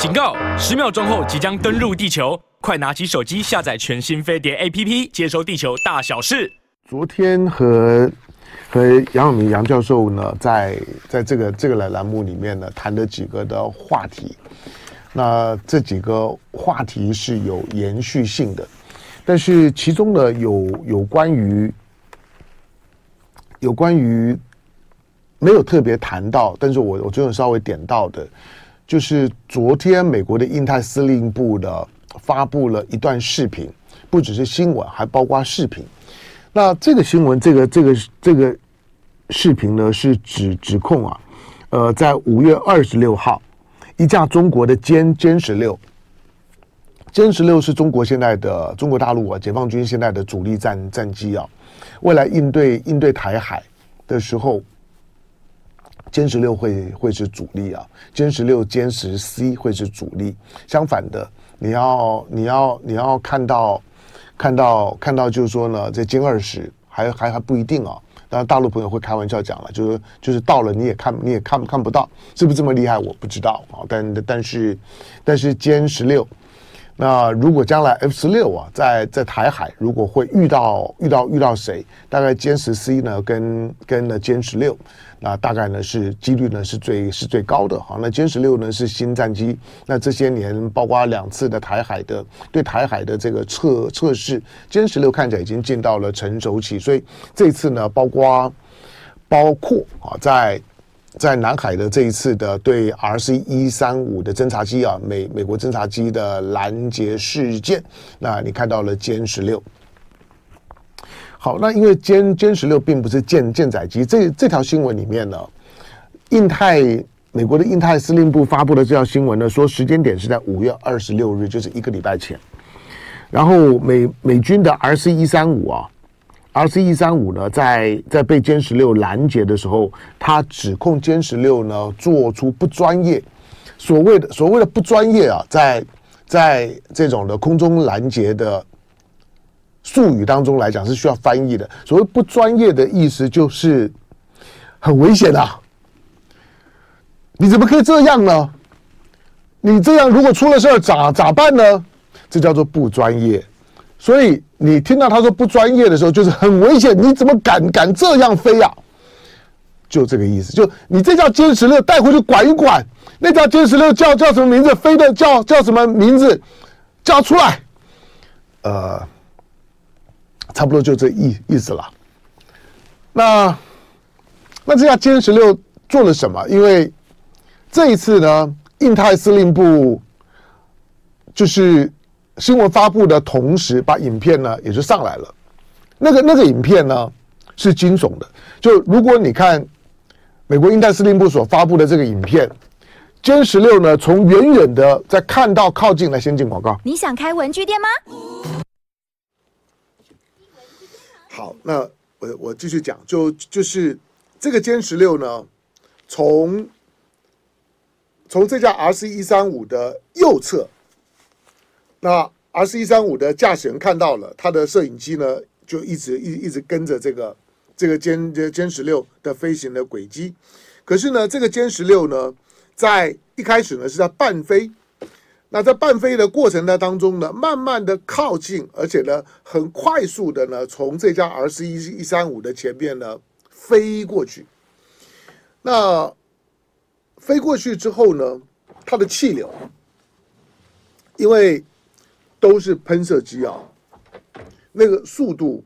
警告！十秒钟后即将登陆地球，快拿起手机下载全新飞碟 APP，接收地球大小事。昨天和和杨永明杨教授呢，在在这个这个栏栏目里面呢，谈了几个的话题。那这几个话题是有延续性的，但是其中呢，有有关于有关于没有特别谈到，但是我我最后稍微点到的。就是昨天，美国的印太司令部的发布了一段视频，不只是新闻，还包括视频。那这个新闻，这个这个这个视频呢，是指指控啊，呃，在五月二十六号，一架中国的歼歼十六，歼十六是中国现在的中国大陆啊，解放军现在的主力战战机啊，未来应对应对台海的时候。歼十六会会是主力啊，歼十六、歼十 C 会是主力。相反的，你要你要你要看到看到看到，就是说呢，这歼二十还还还不一定啊。当然，大陆朋友会开玩笑讲了，就是就是到了你也看你也看看不到，是不是这么厉害？我不知道啊。但但是但是歼十六。那如果将来 F 十六啊，在在台海如果会遇到遇到遇到谁，大概歼十 C 呢，跟跟呢歼十六，那大概呢是几率呢是最是最高的。哈，那歼十六呢是新战机，那这些年包括两次的台海的对台海的这个测测试，歼十六看起来已经进到了成熟期，所以这次呢，包括包括啊在。在南海的这一次的对 RC 一三五的侦察机啊，美美国侦察机的拦截事件，那你看到了歼十六。好，那因为歼歼十六并不是舰舰载机，这这条新闻里面呢，印太美国的印太司令部发布的这条新闻呢，说时间点是在五月二十六日，就是一个礼拜前。然后美美军的 RC 一三五啊。RC 一三五呢，在在被歼十六拦截的时候，他指控歼十六呢做出不专业，所谓的所谓的不专业啊，在在这种的空中拦截的术语当中来讲是需要翻译的。所谓不专业的意思就是很危险啊！你怎么可以这样呢？你这样如果出了事儿咋咋办呢？这叫做不专业。所以你听到他说不专业的时候，就是很危险。你怎么敢敢这样飞呀？就这个意思。就你这架歼十六带回去管一管，那架歼十六叫叫什么名字？飞的叫叫什么名字？叫出来。呃，差不多就这意意思了。那那这架歼十六做了什么？因为这一次呢，印太司令部就是。新闻发布的同时，把影片呢也就上来了。那个那个影片呢是惊悚的。就如果你看美国印太司令部所发布的这个影片，歼十六呢从远远的在看到靠近来，先进广告。你想开文具店吗？好，那我我继续讲，就就是这个歼十六呢，从从这架 RC 一三五的右侧。那 RC 一三五的驾驶人看到了，他的摄影机呢就一直一一直跟着这个这个歼歼歼十六的飞行的轨迹。可是呢，这个歼十六呢，在一开始呢是在半飞，那在半飞的过程呢当中呢，慢慢的靠近，而且呢很快速的呢从这架 RC 一三五的前面呢飞过去。那飞过去之后呢，它的气流，因为都是喷射机啊，那个速度，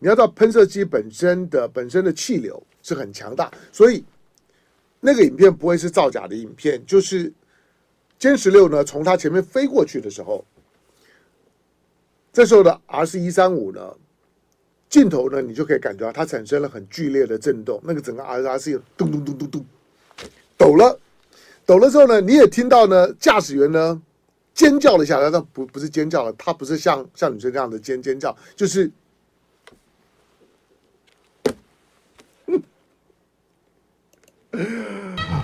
你要知道喷射机本身的本身的气流是很强大，所以那个影片不会是造假的影片。就是歼十六呢，从它前面飞过去的时候，这时候的 RC 一三五呢，镜头呢，你就可以感觉到它产生了很剧烈的震动，那个整个 RC 咚咚咚咚咚抖了，抖了之后呢，你也听到呢，驾驶员呢。尖叫了一下，但不不是尖叫了，他不是像像女生这样的尖尖叫，就是，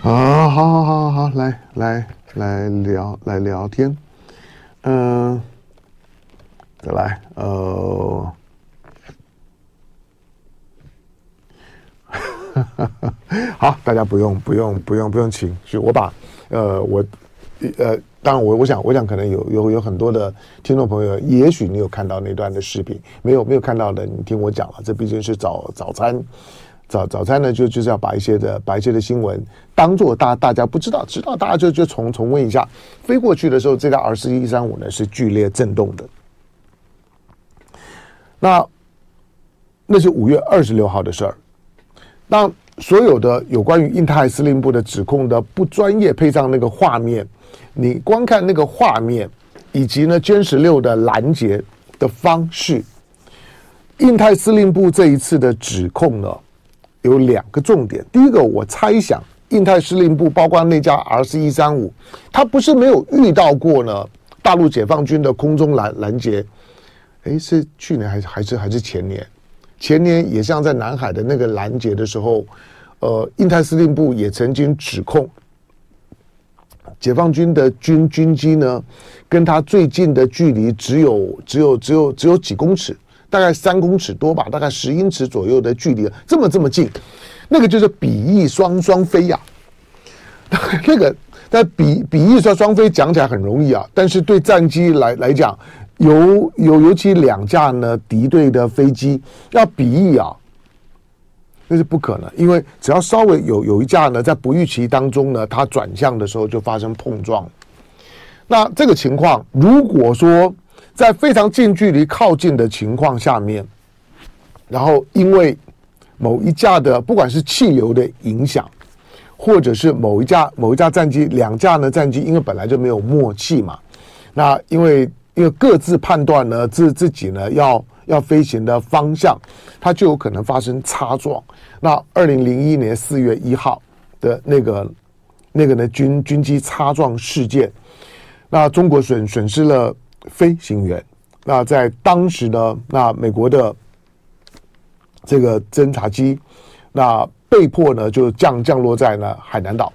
啊，好好好好好，来来来聊来聊天，嗯、再来，呃，好，大家不用不用不用不用请，就我把呃我。呃，当然我我想我想可能有有有很多的听众朋友，也许你有看到那段的视频，没有没有看到的，你听我讲了，这毕竟是早早餐。早早餐呢，就就是要把一些的把一些的新闻当做大大家不知道，知道大家就就重重温一下。飞过去的时候，这架 R 四一三五呢是剧烈震动的。那那是五月二十六号的事儿。那所有的有关于印太司令部的指控的不专业，配上那个画面，你光看那个画面，以及呢歼十六的拦截的方式，印太司令部这一次的指控呢，有两个重点。第一个，我猜想，印太司令部包括那架 R C 一三五，他不是没有遇到过呢。大陆解放军的空中拦拦截，诶，是去年还是还是还是前年？前年也像在南海的那个拦截的时候，呃，印太司令部也曾经指控解放军的军军机呢，跟他最近的距离只有只有只有只有几公尺。大概三公尺多吧，大概十英尺左右的距离，这么这么近，那个就是比翼双双飞呀、啊。那个，但比比翼双双飞讲起来很容易啊，但是对战机来来讲，有有尤其两架呢敌对的飞机要比翼啊，那是不可能，因为只要稍微有有一架呢在不预期当中呢，它转向的时候就发生碰撞。那这个情况，如果说。在非常近距离靠近的情况下面，然后因为某一架的不管是气流的影响，或者是某一架某一架战机，两架呢战机因为本来就没有默契嘛，那因为因为各自判断呢自自己呢要要飞行的方向，它就有可能发生擦撞。那二零零一年四月一号的那个那个呢军军机擦撞事件，那中国损损失了。飞行员，那在当时呢，那美国的这个侦察机，那被迫呢就降降落在了海南岛。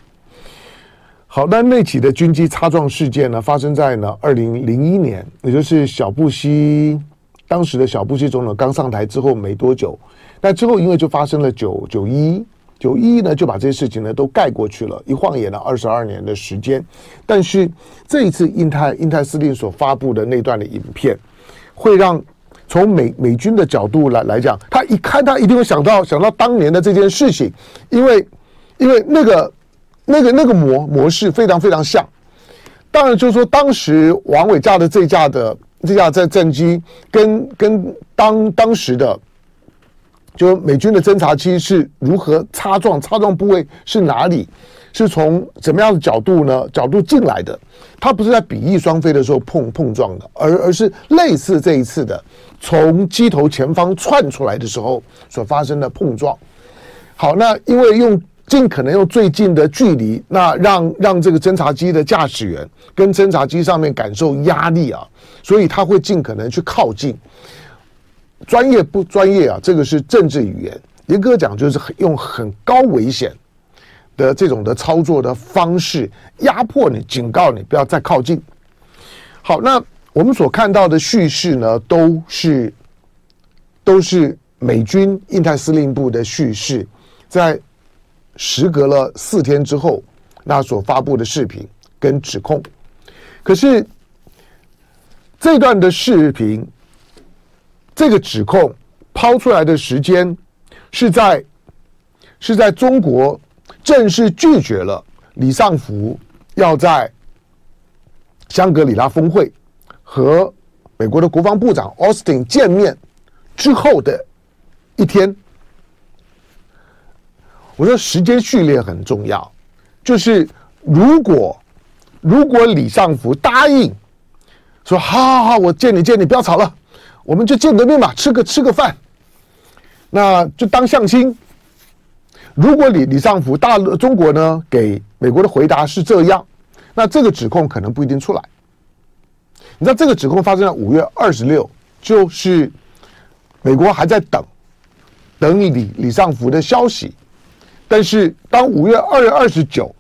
好，那那起的军机擦撞事件呢，发生在呢二零零一年，也就是小布希当时的小布希总统刚上台之后没多久，那之后因为就发生了九九一。九一呢，就把这些事情呢都盖过去了，一晃眼了二十二年的时间。但是这一次印太印太司令所发布的那段的影片，会让从美美军的角度来来讲，他一看他一定会想到想到当年的这件事情，因为因为那个那个那个模模式非常非常像。当然就是说，当时王伟驾的这架的这架战战机跟跟当当时的。就美军的侦察机是如何擦撞？擦撞部位是哪里？是从怎么样的角度呢？角度进来的，它不是在比翼双飞的时候碰碰撞的，而而是类似这一次的从机头前方窜出来的时候所发生的碰撞。好，那因为用尽可能用最近的距离，那让让这个侦察机的驾驶员跟侦察机上面感受压力啊，所以他会尽可能去靠近。专业不专业啊？这个是政治语言。严格讲，就是用很高危险的这种的操作的方式压迫你，警告你不要再靠近。好，那我们所看到的叙事呢，都是都是美军印太司令部的叙事，在时隔了四天之后，那所发布的视频跟指控。可是这段的视频。这个指控抛出来的时间是在是在中国正式拒绝了李尚福要在香格里拉峰会和美国的国防部长奥斯汀见面之后的一天。我说时间序列很重要，就是如果如果李尚福答应说好好好，我见你见你，不要吵了。我们就见个面嘛，吃个吃个饭，那就当相亲。如果李李尚福大陆中国呢给美国的回答是这样，那这个指控可能不一定出来。你知道这个指控发生在五月二十六，就是美国还在等等你李李尚福的消息，但是当五月二月二十九，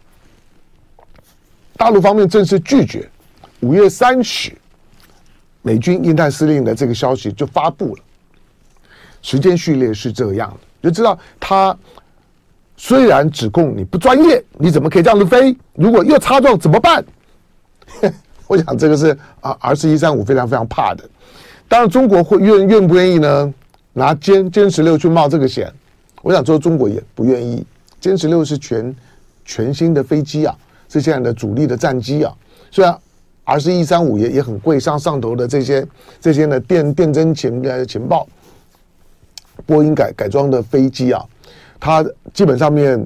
大陆方面正式拒绝，五月三十。美军印太司令的这个消息就发布了，时间序列是这样的，就知道他虽然指控你不专业，你怎么可以这样子飞？如果又擦撞怎么办？我想这个是啊，R 四一三五非常非常怕的。当然，中国会愿愿不愿意呢？拿歼歼十六去冒这个险？我想说，中国也不愿意。歼十六是全全新的飞机啊，是现在的主力的战机啊。虽然 R 四一三五也也很贵，上上头的这些这些呢电电侦情呃情报，波音改改装的飞机啊，它基本上面。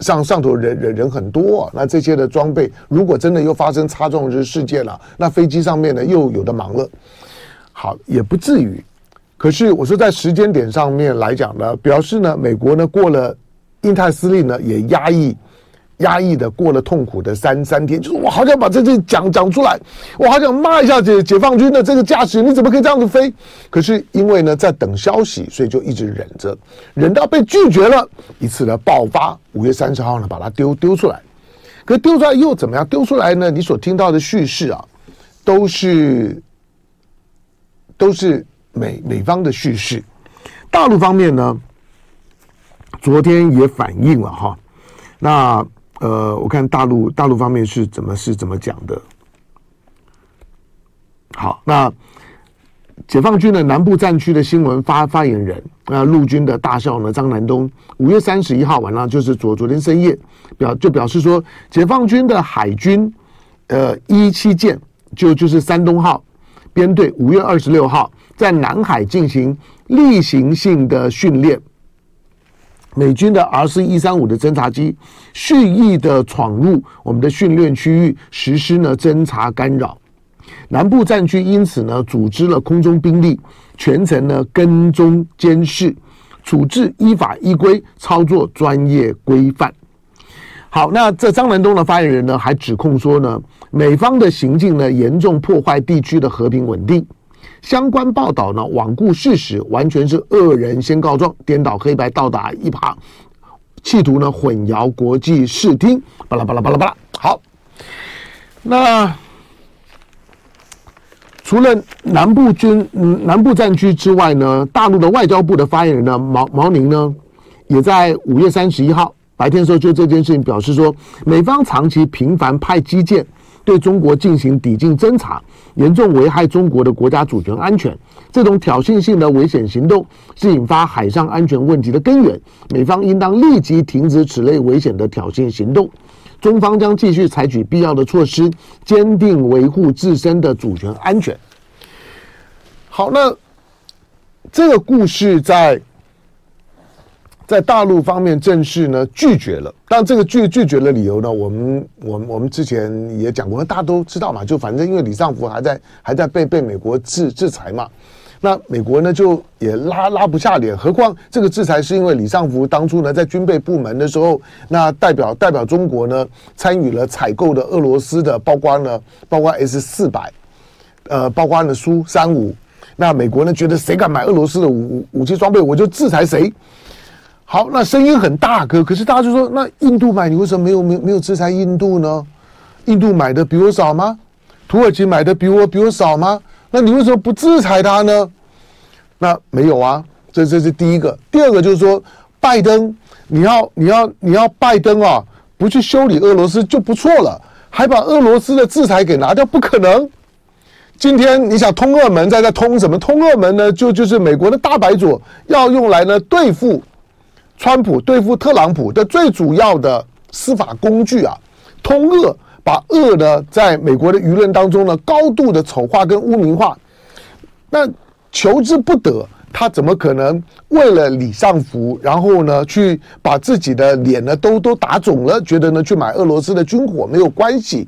上上头人人人很多，那这些的装备如果真的又发生擦撞之事件了，那飞机上面呢又有的忙了。好，也不至于。可是我说在时间点上面来讲呢，表示呢，美国呢过了印太司令呢也压抑。压抑的过了痛苦的三三天，就是我好想把这这讲讲出来，我好想骂一下解解放军的这个驾驶员，你怎么可以这样子飞？可是因为呢在等消息，所以就一直忍着，忍到被拒绝了，一次的爆发，五月三十号呢把它丢丢出来，可丢出来又怎么样？丢出来呢？你所听到的叙事啊，都是都是美美方的叙事，大陆方面呢，昨天也反映了哈，那。呃，我看大陆大陆方面是怎么是怎么讲的。好，那解放军的南部战区的新闻发发言人，那陆军的大校呢张南东，五月三十一号晚上就是昨昨天深夜表就表示说，解放军的海军呃一七舰就就是山东号编队，五月二十六号在南海进行例行性的训练。美军的 R 四一三五的侦察机蓄意的闯入我们的训练区域，实施呢侦察干扰。南部战区因此呢组织了空中兵力，全程呢跟踪监视，处置依法依规，操作专业规范。好，那这张南东的发言人呢还指控说呢，美方的行径呢严重破坏地区的和平稳定。相关报道呢，罔顾事实，完全是恶人先告状，颠倒黑白，倒打一耙，企图呢混淆国际视听，巴拉巴拉巴拉巴拉。好，那除了南部军、南部战区之外呢，大陆的外交部的发言人呢，毛毛宁呢，也在五月三十一号白天的时候就这件事情表示说，美方长期频繁派机舰。对中国进行抵近侦察，严重危害中国的国家主权安全。这种挑衅性的危险行动是引发海上安全问题的根源。美方应当立即停止此类危险的挑衅行动。中方将继续采取必要的措施，坚定维护自身的主权安全。好，那这个故事在。在大陆方面正式呢拒绝了，但这个拒拒绝的理由呢，我们我们我们之前也讲过，大家都知道嘛，就反正因为李尚福还在还在被被美国制制裁嘛，那美国呢就也拉拉不下脸，何况这个制裁是因为李尚福当初呢在军备部门的时候，那代表代表中国呢参与了采购的俄罗斯的，包括呢包括 S 四百，呃，包括呢苏三五，那美国呢觉得谁敢买俄罗斯的武武器装备，我就制裁谁。好，那声音很大，哥可是大家就说，那印度买你为什么没有没有没有制裁印度呢？印度买的比我少吗？土耳其买的比我比我少吗？那你为什么不制裁他呢？那没有啊，这这是第一个。第二个就是说，拜登，你要你要你要拜登啊，不去修理俄罗斯就不错了，还把俄罗斯的制裁给拿掉，不可能。今天你想通俄门，在在通什么？通俄门呢？就就是美国的大白左要用来呢对付。川普对付特朗普的最主要的司法工具啊，通俄，把俄呢在美国的舆论当中呢高度的丑化跟污名化，那求之不得，他怎么可能为了李尚福，然后呢去把自己的脸呢都都打肿了，觉得呢去买俄罗斯的军火没有关系？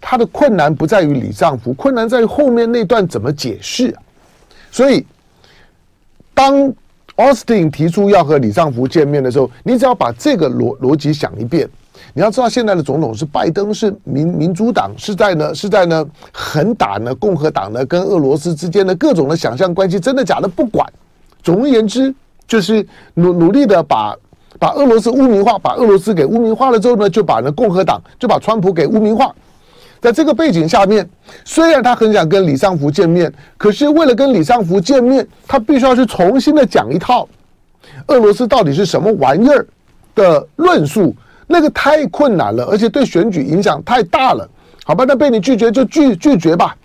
他的困难不在于李尚福，困难在于后面那段怎么解释？所以当。Austin 提出要和李尚福见面的时候，你只要把这个逻逻辑想一遍。你要知道，现在的总统是拜登，是民民主党，是在呢是在呢狠打呢共和党呢跟俄罗斯之间的各种的想象关系，真的假的不管。总而言之，就是努努力的把把俄罗斯污名化，把俄罗斯给污名化了之后呢，就把呢共和党就把川普给污名化。在这个背景下面，虽然他很想跟李尚福见面，可是为了跟李尚福见面，他必须要去重新的讲一套俄罗斯到底是什么玩意儿的论述，那个太困难了，而且对选举影响太大了。好吧，那被你拒绝就拒拒绝吧。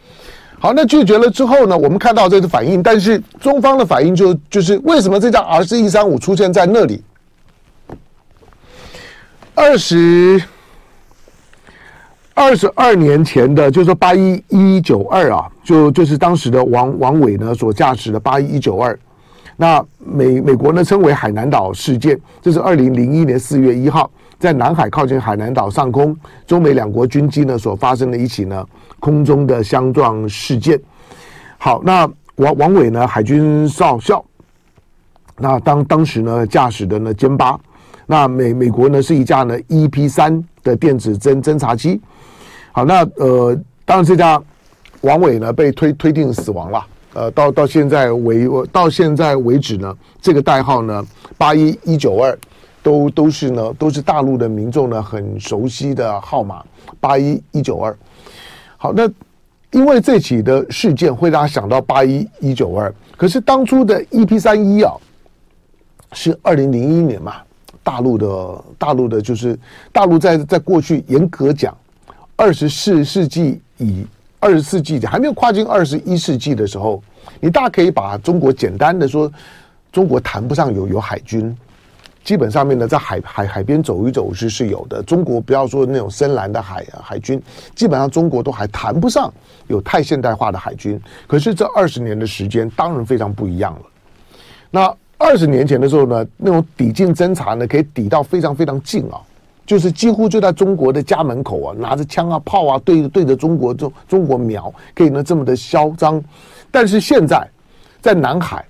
好，那拒绝了之后呢，我们看到这个反应，但是中方的反应就就是为什么这架 R 四一三五出现在那里？二十二十二年前的，就是说八一一九二啊，就就是当时的王王伟呢所驾驶的八一一九二。那美美国呢称为海南岛事件，这是二零零一年四月一号，在南海靠近海南岛上空，中美两国军机呢所发生的一起呢空中的相撞事件。好，那王王伟呢海军少校，那当当时呢驾驶的呢歼八，那美美国呢是一架呢 EP 三的电子侦侦察机。好，那呃当然这家王伟呢被推推定死亡了。呃，到到现在为到现在为止呢，这个代号呢，八一一九二，都都是呢，都是大陆的民众呢很熟悉的号码，八一一九二。好，那因为这起的事件会让他想到八一一九二，可是当初的 EP 三一啊，是二零零一年嘛，大陆的大陆的就是大陆在在过去严格讲，二十四世纪以。二十世纪还没有跨进二十一世纪的时候，你大可以把中国简单的说，中国谈不上有有海军，基本上面呢，在海海海边走一走是是有的。中国不要说那种深蓝的海海军，基本上中国都还谈不上有太现代化的海军。可是这二十年的时间，当然非常不一样了。那二十年前的时候呢，那种抵近侦察呢，可以抵到非常非常近啊。就是几乎就在中国的家门口啊，拿着枪啊、炮啊，对对着中国中中国瞄，可以呢这么的嚣张。但是现在在南海，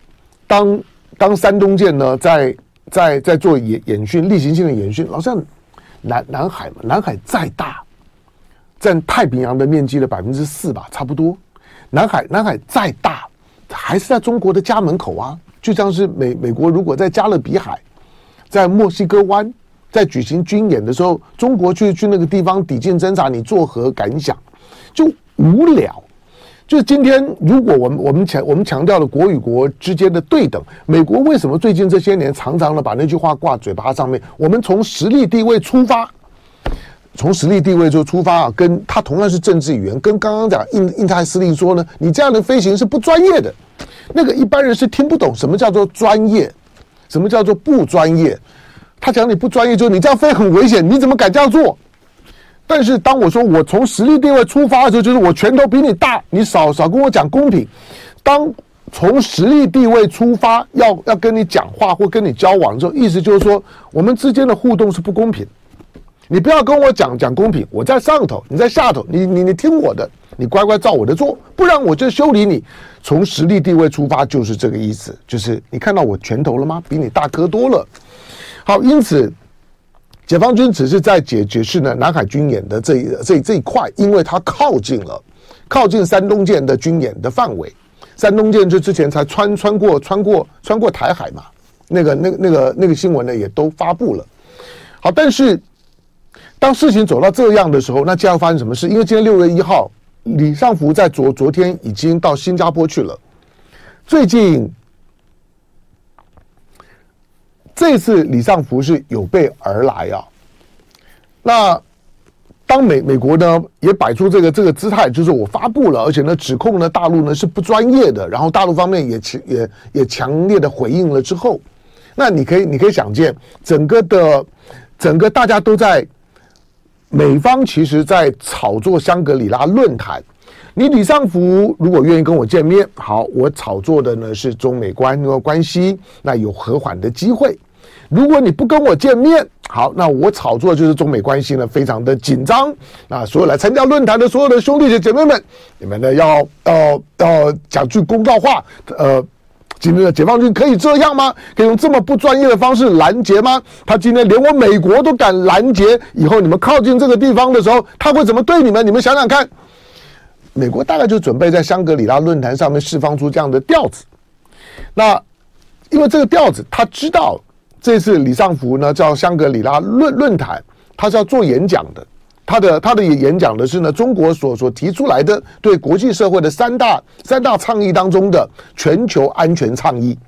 当当山东舰呢在在在做演演训、例行性的演训，好像南南海嘛，南海再大，占太平洋的面积的百分之四吧，差不多。南海南海再大，还是在中国的家门口啊，就像是美美国如果在加勒比海，在墨西哥湾。在举行军演的时候，中国去去那个地方抵近侦察，你作何感想？就无聊。就今天，如果我们我们强我们强调了国与国之间的对等，美国为什么最近这些年常常的把那句话挂嘴巴上面？我们从实力地位出发，从实力地位就出发啊，跟他同样是政治语言，跟刚刚讲印印太司令说呢，你这样的飞行是不专业的，那个一般人是听不懂什么叫做专业，什么叫做不专业。他讲你不专业，就是你这样飞很危险，你怎么敢这样做？但是当我说我从实力地位出发的时候，就是我拳头比你大，你少少跟我讲公平。当从实力地位出发，要要跟你讲话或跟你交往之后，意思就是说我们之间的互动是不公平。你不要跟我讲讲公平，我在上头，你在下头，你你你听我的，你乖乖照我的做，不然我就修理你。从实力地位出发就是这个意思，就是你看到我拳头了吗？比你大哥多了。好，因此，解放军只是在解解释呢南海军演的这一这这一块，因为它靠近了，靠近山东舰的军演的范围。山东舰就之前才穿穿过穿过穿过台海嘛，那个那那个那个新闻呢也都发布了。好，但是当事情走到这样的时候，那将要发生什么事？因为今天六月一号，李尚福在昨昨天已经到新加坡去了，最近。这次李尚福是有备而来啊，那当美美国呢也摆出这个这个姿态，就是我发布了，而且呢指控呢大陆呢是不专业的，然后大陆方面也强也也强烈的回应了之后，那你可以你可以想见，整个的整个大家都在美方其实在炒作香格里拉论坛。你李尚福如果愿意跟我见面，好，我炒作的呢是中美关关系，那有和缓的机会。如果你不跟我见面，好，那我炒作就是中美关系呢，非常的紧张。那所有来参加论坛的所有的兄弟姐姐妹们，你们呢要要要讲句公道话，呃，今天的解放军可以这样吗？可以用这么不专业的方式拦截吗？他今天连我美国都敢拦截，以后你们靠近这个地方的时候，他会怎么对你们？你们想想看。美国大概就准备在香格里拉论坛上面释放出这样的调子。那因为这个调子，他知道。这次李尚福呢叫香格里拉论论坛，他是要做演讲的。他的他的演讲的是呢中国所所提出来的对国际社会的三大三大倡议当中的全球安全倡议，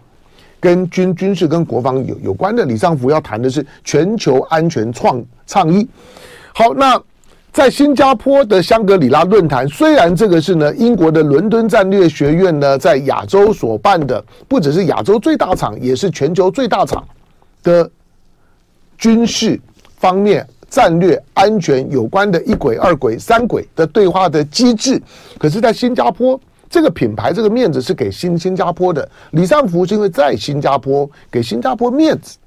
跟军军事跟国防有有关的。李尚福要谈的是全球安全创倡议。好，那在新加坡的香格里拉论坛，虽然这个是呢英国的伦敦战略学院呢在亚洲所办的，不只是亚洲最大场，也是全球最大场的军事方面战略安全有关的一轨、二轨、三轨的对话的机制，可是，在新加坡这个品牌这个面子是给新新加坡的，李尚福是因为在新加坡给新加坡面子。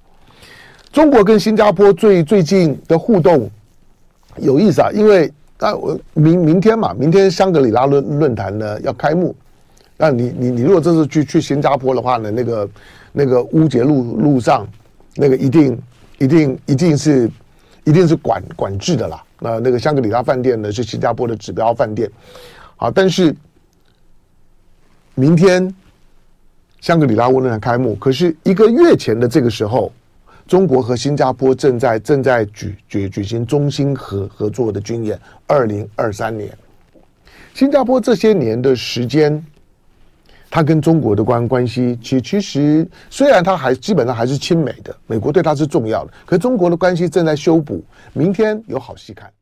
中国跟新加坡最最近的互动。有意思啊，因为啊，我明明天嘛，明天香格里拉论论坛呢要开幕。那你你你如果这次去去新加坡的话呢，那个那个乌节路路上那个一定一定一定是一定是管管制的啦。那那个香格里拉饭店呢是新加坡的指标饭店。好，但是明天香格里拉论坛开幕，可是一个月前的这个时候。中国和新加坡正在正在举举举行中心合合作的军演，二零二三年。新加坡这些年的时间，他跟中国的关关系，其其实虽然他还基本上还是亲美的，美国对他是重要的，可中国的关系正在修补，明天有好戏看。